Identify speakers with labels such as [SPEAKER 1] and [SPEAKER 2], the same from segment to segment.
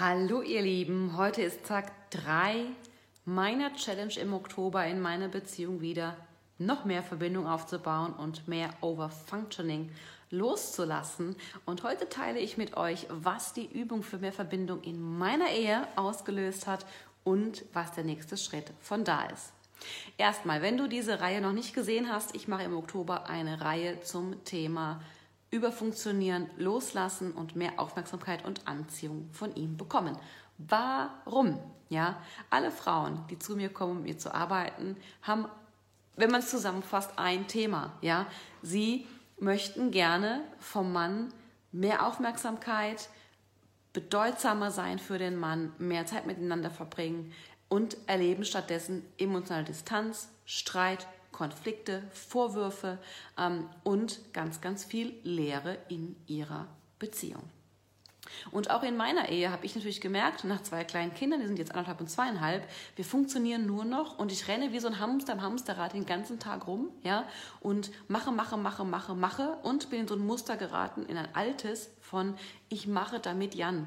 [SPEAKER 1] Hallo ihr Lieben, heute ist Tag 3 meiner Challenge im Oktober in meiner Beziehung wieder noch mehr Verbindung aufzubauen und mehr Overfunctioning loszulassen. Und heute teile ich mit euch, was die Übung für mehr Verbindung in meiner Ehe ausgelöst hat und was der nächste Schritt von da ist. Erstmal, wenn du diese Reihe noch nicht gesehen hast, ich mache im Oktober eine Reihe zum Thema überfunktionieren, loslassen und mehr Aufmerksamkeit und Anziehung von ihm bekommen. Warum? Ja, alle Frauen, die zu mir kommen, um mit mir zu arbeiten, haben, wenn man es zusammenfasst, ein Thema. Ja, sie möchten gerne vom Mann mehr Aufmerksamkeit, bedeutsamer sein für den Mann, mehr Zeit miteinander verbringen und erleben stattdessen emotionale Distanz, Streit, Konflikte, Vorwürfe ähm, und ganz, ganz viel Leere in ihrer Beziehung. Und auch in meiner Ehe habe ich natürlich gemerkt, nach zwei kleinen Kindern, die sind jetzt anderthalb und zweieinhalb, wir funktionieren nur noch und ich renne wie so ein Hamster im Hamsterrad den ganzen Tag rum, ja, und mache, mache, mache, mache, mache und bin in so ein Muster geraten, in ein altes von ich mache damit Jan.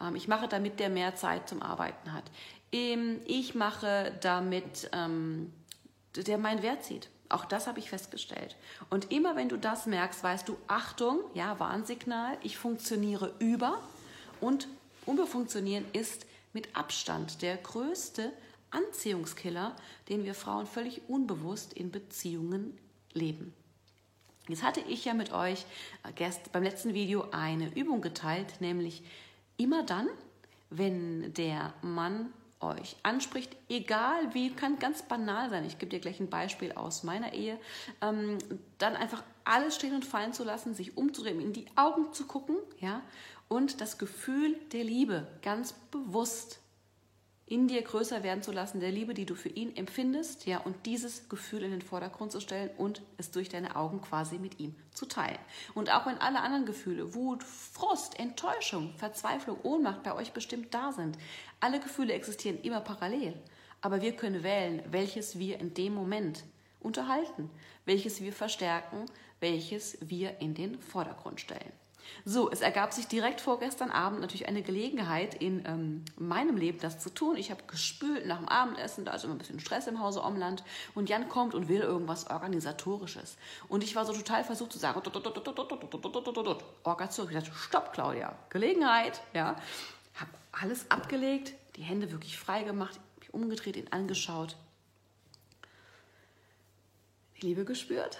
[SPEAKER 1] Ähm, ich mache damit der mehr Zeit zum Arbeiten hat. Ähm, ich mache damit ähm, der meinen Wert sieht. Auch das habe ich festgestellt. Und immer wenn du das merkst, weißt du, Achtung, ja, Warnsignal, ich funktioniere über und Überfunktionieren ist mit Abstand der größte Anziehungskiller, den wir Frauen völlig unbewusst in Beziehungen leben. Jetzt hatte ich ja mit euch äh, beim letzten Video eine Übung geteilt, nämlich immer dann, wenn der Mann euch anspricht, egal wie, kann ganz banal sein. Ich gebe dir gleich ein Beispiel aus meiner Ehe. Ähm, dann einfach alles stehen und fallen zu lassen, sich umzudrehen, in die Augen zu gucken, ja, und das Gefühl der Liebe ganz bewusst in dir größer werden zu lassen, der Liebe, die du für ihn empfindest, ja, und dieses Gefühl in den Vordergrund zu stellen und es durch deine Augen quasi mit ihm zu teilen. Und auch wenn alle anderen Gefühle, Wut, Frust, Enttäuschung, Verzweiflung, Ohnmacht bei euch bestimmt da sind, alle Gefühle existieren immer parallel, aber wir können wählen, welches wir in dem Moment unterhalten, welches wir verstärken, welches wir in den Vordergrund stellen. So, es ergab sich direkt vorgestern Abend natürlich eine Gelegenheit in ähm, meinem Leben, das zu tun. Ich habe gespült nach dem Abendessen, da ist immer ein bisschen Stress im Hause Omland und Jan kommt und will irgendwas Organisatorisches. Und ich war so total versucht zu sagen, Orga zurück. Ich dachte, stopp, Claudia, Gelegenheit, ja. Habe alles abgelegt, die Hände wirklich frei gemacht, mich umgedreht, ihn angeschaut, die Liebe gespürt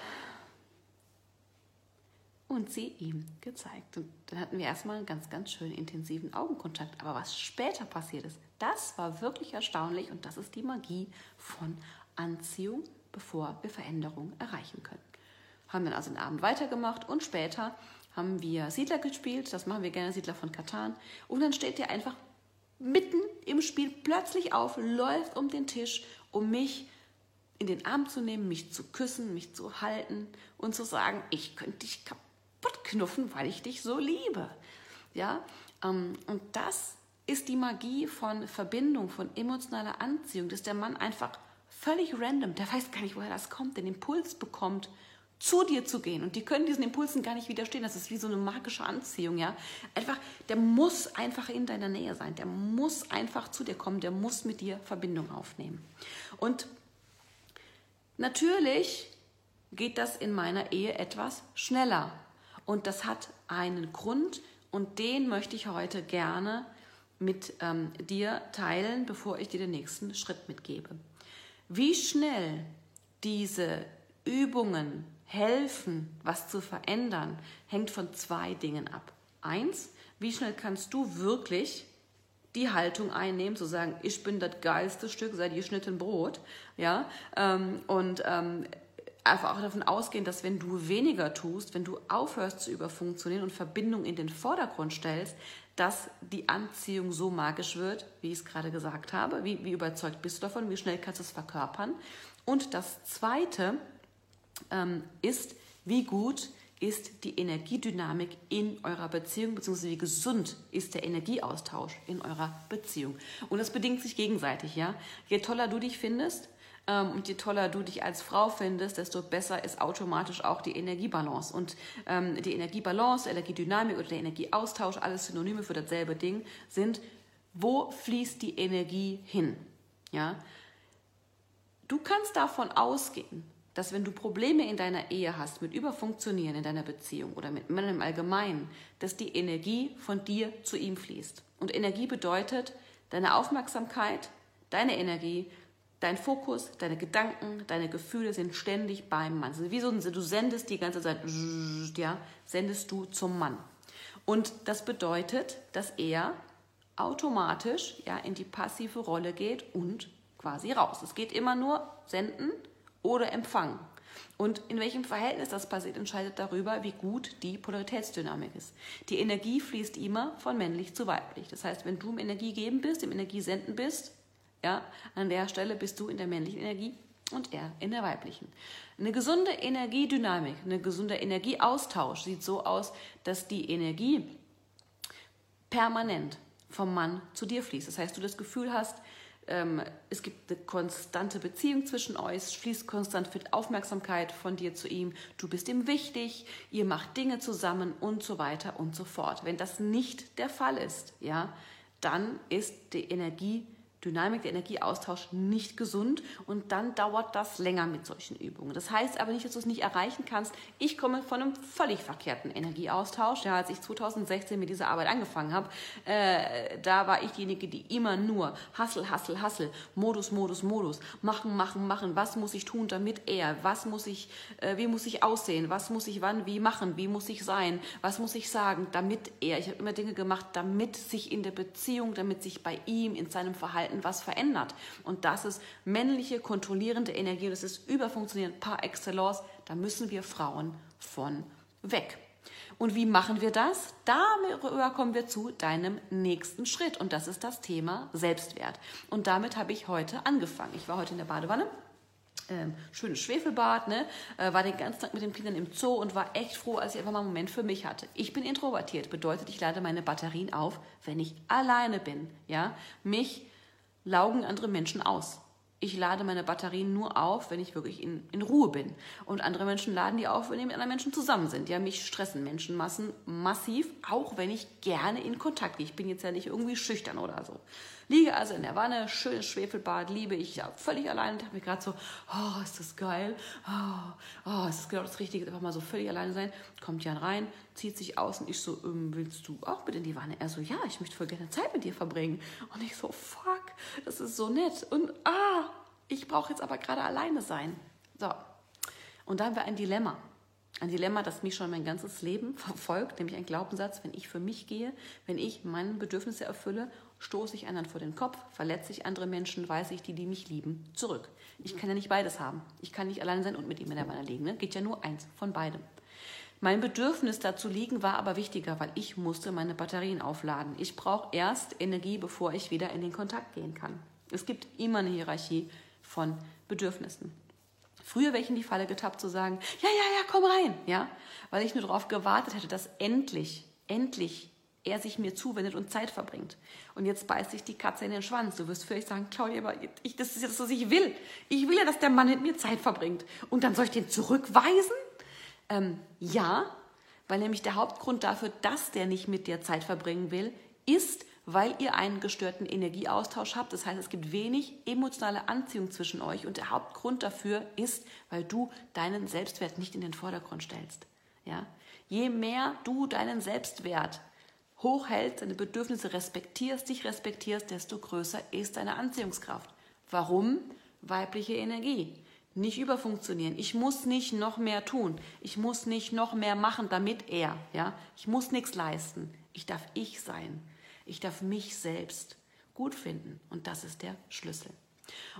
[SPEAKER 1] und sie ihm gezeigt. Und dann hatten wir erstmal einen ganz, ganz schönen intensiven Augenkontakt. Aber was später passiert ist, das war wirklich erstaunlich und das ist die Magie von Anziehung, bevor wir Veränderung erreichen können. Haben dann also den Abend weitergemacht und später haben wir Siedler gespielt. Das machen wir gerne, Siedler von Katan. Und dann steht er einfach mitten im Spiel plötzlich auf, läuft um den Tisch, um mich in den Arm zu nehmen, mich zu küssen, mich zu halten und zu sagen, ich könnte dich kaputt knuffen, weil ich dich so liebe. Ja, ähm, und das ist die Magie von Verbindung, von emotionaler Anziehung, dass der Mann einfach völlig random, der weiß gar nicht, woher das kommt, den Impuls bekommt, zu dir zu gehen. Und die können diesen Impulsen gar nicht widerstehen. Das ist wie so eine magische Anziehung, ja. Einfach, der muss einfach in deiner Nähe sein. Der muss einfach zu dir kommen. Der muss mit dir Verbindung aufnehmen. Und natürlich geht das in meiner Ehe etwas schneller. Und das hat einen Grund und den möchte ich heute gerne mit ähm, dir teilen, bevor ich dir den nächsten Schritt mitgebe. Wie schnell diese Übungen helfen, was zu verändern, hängt von zwei Dingen ab. Eins, wie schnell kannst du wirklich die Haltung einnehmen, zu sagen, ich bin das geilste Stück seit geschnitten Brot, ja, ähm, und ähm, einfach auch davon ausgehen, dass wenn du weniger tust, wenn du aufhörst zu überfunktionieren und Verbindung in den Vordergrund stellst, dass die Anziehung so magisch wird, wie ich es gerade gesagt habe. Wie, wie überzeugt bist du davon? Wie schnell kannst du es verkörpern? Und das Zweite ähm, ist, wie gut ist die Energiedynamik in eurer Beziehung, beziehungsweise wie gesund ist der Energieaustausch in eurer Beziehung. Und das bedingt sich gegenseitig, ja. Je toller du dich findest, Ähm, und je toller du dich als Frau findest, desto besser ist automatisch auch die Energiebalance. Und ähm, die Energiebalance, Energiedynamik oder der Energieaustausch, alles Synonyme für dasselbe Ding, sind, wo fließt die Energie hin? Ja? Du kannst davon ausgehen, dass wenn du Probleme in deiner Ehe hast mit Überfunktionieren in deiner Beziehung oder mit Männern im Allgemeinen, dass die Energie von dir zu ihm fließt. Und Energie bedeutet deine Aufmerksamkeit, deine Energie, dein Fokus, deine Gedanken, deine Gefühle sind ständig beim Mann. Also wie so, du sendest die ganze Zeit, ja, sendest du zum Mann. Und das bedeutet, dass er automatisch ja, in die passive Rolle geht und quasi raus. Es geht immer nur senden oder Empfang. Und in welchem Verhältnis das passiert, entscheidet darüber, wie gut die Polaritätsdynamik ist. Die Energie fließt immer von männlich zu weiblich. Das heißt, wenn du im Energiegeben bist, im Energiesenden bist, ja, an der Stelle bist du in der männlichen Energie und er in der weiblichen. Eine gesunde Energiedynamik, ein gesunder Energieaustausch sieht so aus, dass die Energie permanent vom Mann zu dir fließt. Das heißt, du das Gefühl hast, ähm, es gibt eine konstante Beziehung zwischen euch, es fließt konstant viel Aufmerksamkeit von dir zu ihm, du bist ihm wichtig, ihr macht Dinge zusammen und so weiter und so fort. Wenn das nicht der Fall ist, ja, dann ist die Energie Dynamik, der Energieaustausch nicht gesund und dann dauert das länger mit solchen Übungen. Das heißt aber nicht, dass du es nicht erreichen kannst. Ich komme von einem völlig verkehrten Energieaustausch. Ja, als ich 2016 mit dieser Arbeit angefangen habe, äh, da war ich diejenige, die immer nur Hassel, Hassel, Hassel, Modus, Modus, Modus, machen, machen, machen. Was muss ich tun, damit er? Was muss ich, äh, wie muss ich aussehen? Was muss ich wann, wie machen? Wie muss ich sein? Was muss ich sagen, damit er? Ich habe immer Dinge gemacht, damit sich in der Beziehung, damit sich bei ihm, in seinem Verhalten Verhalten was verändert. Und das ist männliche, kontrollierende Energie, das ist überfunktionierend par excellence. Da müssen wir Frauen von weg. Und wie machen wir das? Darüber kommen wir zu deinem nächsten Schritt. Und das ist das Thema Selbstwert. Und damit habe ich heute angefangen. Ich war heute in der Badewanne. Ähm, schönes Schwefelbad, ne? Äh, war den ganzen Tag mit den Kindern im Zoo und war echt froh, als ich einfach mal einen Moment für mich hatte. Ich bin introvertiert, bedeutet, ich lade meine Batterien auf, wenn ich alleine bin, ja? Mich laugen andere Menschen aus. Ich lade meine Batterien nur auf, wenn ich wirklich in, in Ruhe bin. Und andere Menschen laden die auf, wenn die mit anderen Menschen zusammen sind. Ja, mich stressen Menschenmassen massiv, auch wenn ich gerne in Kontakt gehe. Ich bin jetzt ja nicht irgendwie schüchtern oder so. Liege also in der Wanne, schönes Schwefelbad, liebe ich ja völlig allein und habe mir gerade so, oh, ist das geil, oh, oh, ist das genau das Richtige, einfach mal so völlig alleine sein. Kommt Jan rein, zieht sich aus und ich so, ähm, willst du auch mit in die Wanne? Er so, ja, ich möchte voll gerne Zeit mit dir verbringen. Und ich so, fuck, das ist so nett. Und ah, ich brauche jetzt aber gerade alleine sein. So. Und da haben wir ein Dilemma. Ein Dilemma, das mich schon mein ganzes Leben verfolgt, nämlich ein Glaubenssatz, wenn ich für mich gehe, wenn ich meine Bedürfnisse erfülle stoße ich anderen vor den Kopf, verletze ich andere Menschen, weise ich die, die mich lieben, zurück. Ich kann ja nicht beides haben. Ich kann nicht allein sein und mit ihm in der Wanne liegen. Ne? Geht ja nur eins von beidem. Mein Bedürfnis dazu liegen war aber wichtiger, weil ich musste meine Batterien aufladen. Ich brauche erst Energie, bevor ich wieder in den Kontakt gehen kann. Es gibt immer eine Hierarchie von Bedürfnissen. Früher wäre ich in die Falle getappt zu sagen, ja, ja, ja, komm rein, ja, weil ich nur darauf gewartet hätte, dass endlich, endlich er sich mir zuwendet und Zeit verbringt. Und jetzt beißt sich die Katze in den Schwanz. Du wirst vielleicht sagen, Claudia, aber ich, das ist das, was ich will. Ich will ja, dass der Mann mit mir Zeit verbringt. Und dann soll ich den zurückweisen? Ähm, ja, weil nämlich der Hauptgrund dafür, dass der nicht mit dir Zeit verbringen will, ist, weil ihr einen gestörten Energieaustausch habt. Das heißt, es gibt wenig emotionale Anziehung zwischen euch. Und der Hauptgrund dafür ist, weil du deinen Selbstwert nicht in den Vordergrund stellst. Ja? Je mehr du deinen Selbstwert hochhältst, deine Bedürfnisse respektierst, dich respektierst, desto größer ist deine Anziehungskraft. Warum? Weibliche Energie. Nicht überfunktionieren. Ich muss nicht noch mehr tun. Ich muss nicht noch mehr machen, damit er. Ja? Ich muss nichts leisten. Ich darf ich sein. Ich darf mich selbst gut finden. Und das ist der Schlüssel.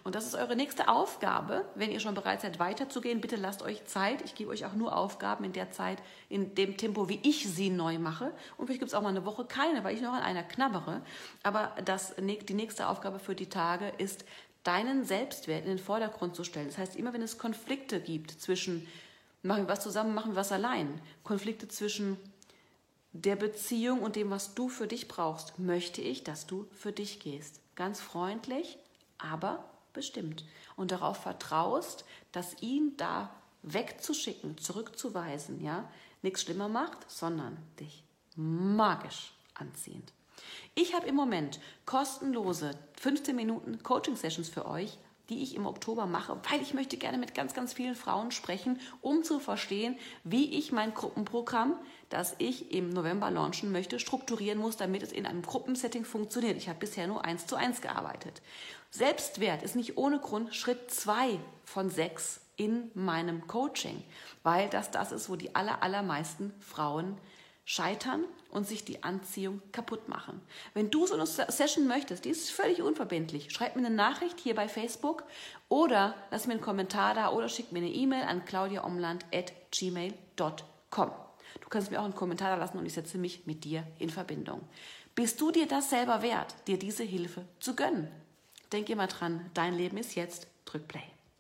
[SPEAKER 1] Und das ist eure nächste Aufgabe. Wenn ihr schon bereit seid, weiterzugehen, bitte lasst euch Zeit. Ich gebe euch auch nur Aufgaben in der Zeit, in dem Tempo, wie ich sie neu mache. Und vielleicht gibt es auch mal eine Woche keine, weil ich noch an einer knabbere. Aber das, die nächste Aufgabe für die Tage ist, deinen Selbstwert in den Vordergrund zu stellen. Das heißt, immer wenn es Konflikte gibt zwischen, machen wir was zusammen, machen wir was allein, Konflikte zwischen der Beziehung und dem, was du für dich brauchst, möchte ich, dass du für dich gehst. Ganz freundlich, aber bestimmt und darauf vertraust, dass ihn da wegzuschicken, zurückzuweisen, ja, nichts schlimmer macht, sondern dich magisch anziehend. Ich habe im Moment kostenlose 15 Minuten Coaching-Sessions für euch, die ich im Oktober mache, weil ich möchte gerne mit ganz, ganz vielen Frauen sprechen, um zu verstehen, wie ich mein Gruppenprogramm, das ich im November launchen möchte, strukturieren muss, damit es in einem Gruppensetting funktioniert. Ich habe bisher nur eins zu eins gearbeitet. Selbstwert ist nicht ohne Grund Schritt zwei von sechs in meinem Coaching, weil das das ist, wo die aller, allermeisten Frauen scheitern und sich die Anziehung kaputt machen. Wenn du so eine Session möchtest, die ist völlig unverbindlich, schreib mir eine Nachricht hier bei Facebook oder lass mir einen Kommentar da oder schick mir eine E-Mail an claudiaomland.gmail.com. Du kannst mir auch einen Kommentar da lassen und ich setze mich mit dir in Verbindung. Bist du dir das selber wert, dir diese Hilfe zu gönnen? Denk immer dran, dein Leben ist jetzt. Drück Play.